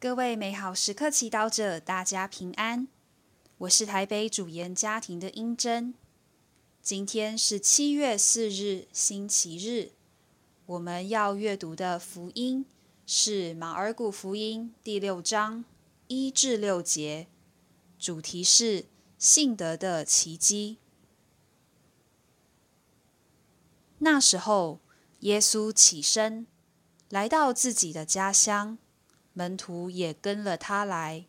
各位美好时刻祈祷者，大家平安。我是台北主研家庭的英珍。今天是七月四日，星期日。我们要阅读的福音是马尔谷福音第六章一至六节，主题是信德的奇迹。那时候，耶稣起身，来到自己的家乡。门徒也跟了他来。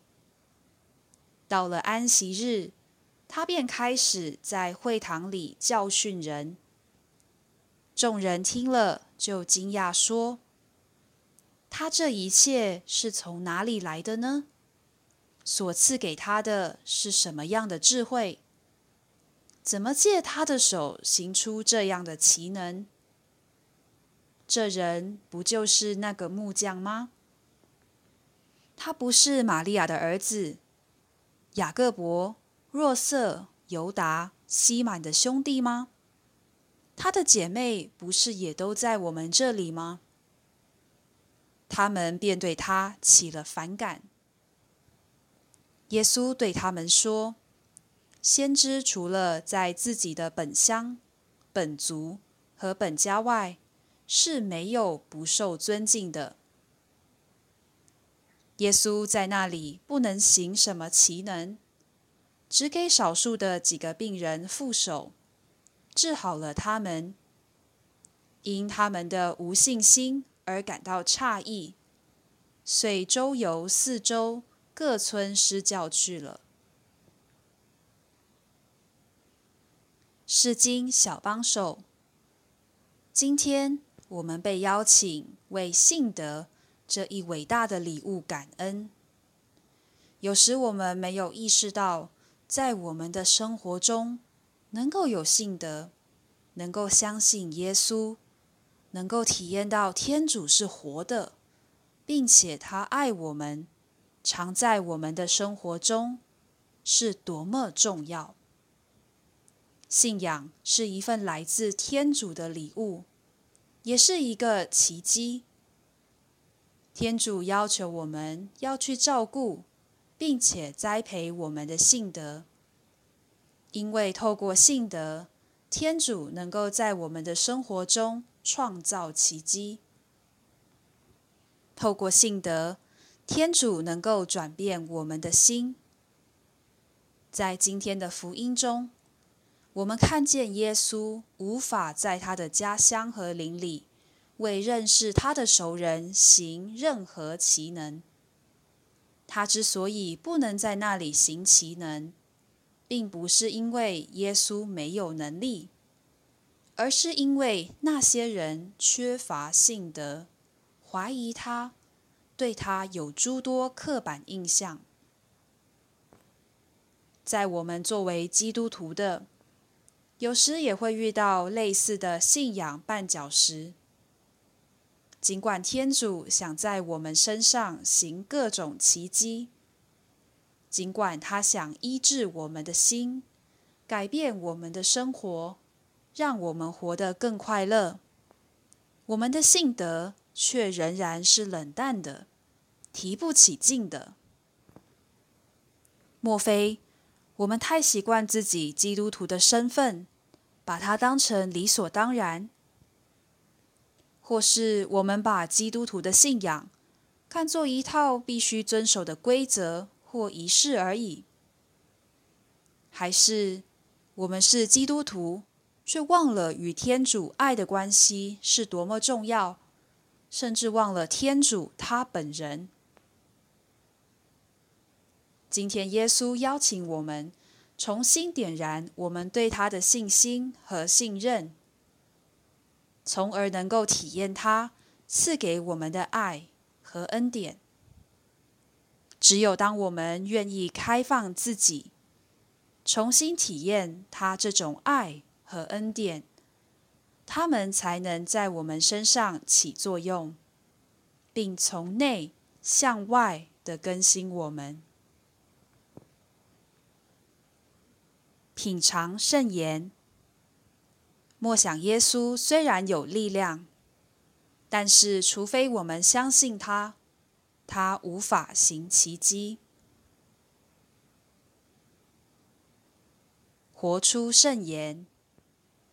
到了安息日，他便开始在会堂里教训人。众人听了，就惊讶说：“他这一切是从哪里来的呢？所赐给他的是什么样的智慧？怎么借他的手行出这样的奇能？这人不就是那个木匠吗？”他不是玛利亚的儿子，雅各伯、若瑟、犹达、西满的兄弟吗？他的姐妹不是也都在我们这里吗？他们便对他起了反感。耶稣对他们说：“先知除了在自己的本乡、本族和本家外，是没有不受尊敬的。”耶稣在那里不能行什么奇能，只给少数的几个病人覆手，治好了他们。因他们的无信心而感到诧异，遂周游四周，各村施教去了。是经小帮手，今天我们被邀请为信德。这一伟大的礼物，感恩。有时我们没有意识到，在我们的生活中，能够有信德，能够相信耶稣，能够体验到天主是活的，并且他爱我们，常在我们的生活中，是多么重要。信仰是一份来自天主的礼物，也是一个奇迹。天主要求我们要去照顾，并且栽培我们的信德，因为透过信德，天主能够在我们的生活中创造奇迹。透过信德，天主能够转变我们的心。在今天的福音中，我们看见耶稣无法在他的家乡和邻里。为认识他的熟人行任何奇能。他之所以不能在那里行奇能，并不是因为耶稣没有能力，而是因为那些人缺乏信德，怀疑他，对他有诸多刻板印象。在我们作为基督徒的，有时也会遇到类似的信仰绊脚石。尽管天主想在我们身上行各种奇迹，尽管他想医治我们的心，改变我们的生活，让我们活得更快乐，我们的性德却仍然是冷淡的，提不起劲的。莫非我们太习惯自己基督徒的身份，把它当成理所当然？或是我们把基督徒的信仰看作一套必须遵守的规则或仪式而已，还是我们是基督徒，却忘了与天主爱的关系是多么重要，甚至忘了天主他本人？今天耶稣邀请我们重新点燃我们对他的信心和信任。从而能够体验他赐给我们的爱和恩典。只有当我们愿意开放自己，重新体验他这种爱和恩典，他们才能在我们身上起作用，并从内向外的更新我们。品尝圣言。莫想耶稣虽然有力量，但是除非我们相信他，他无法行奇迹。活出圣言，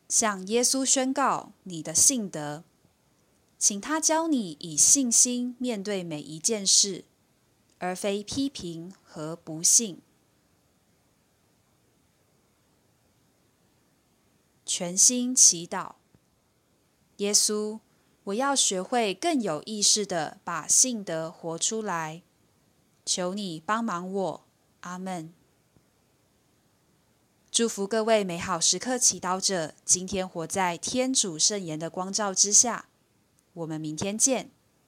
向耶稣宣告你的信德，请他教你以信心面对每一件事，而非批评和不幸。全心祈祷，耶稣。我要学会更有意识的把信德活出来，求你帮忙我，阿门。祝福各位美好时刻祈祷者，今天活在天主圣言的光照之下。我们明天见。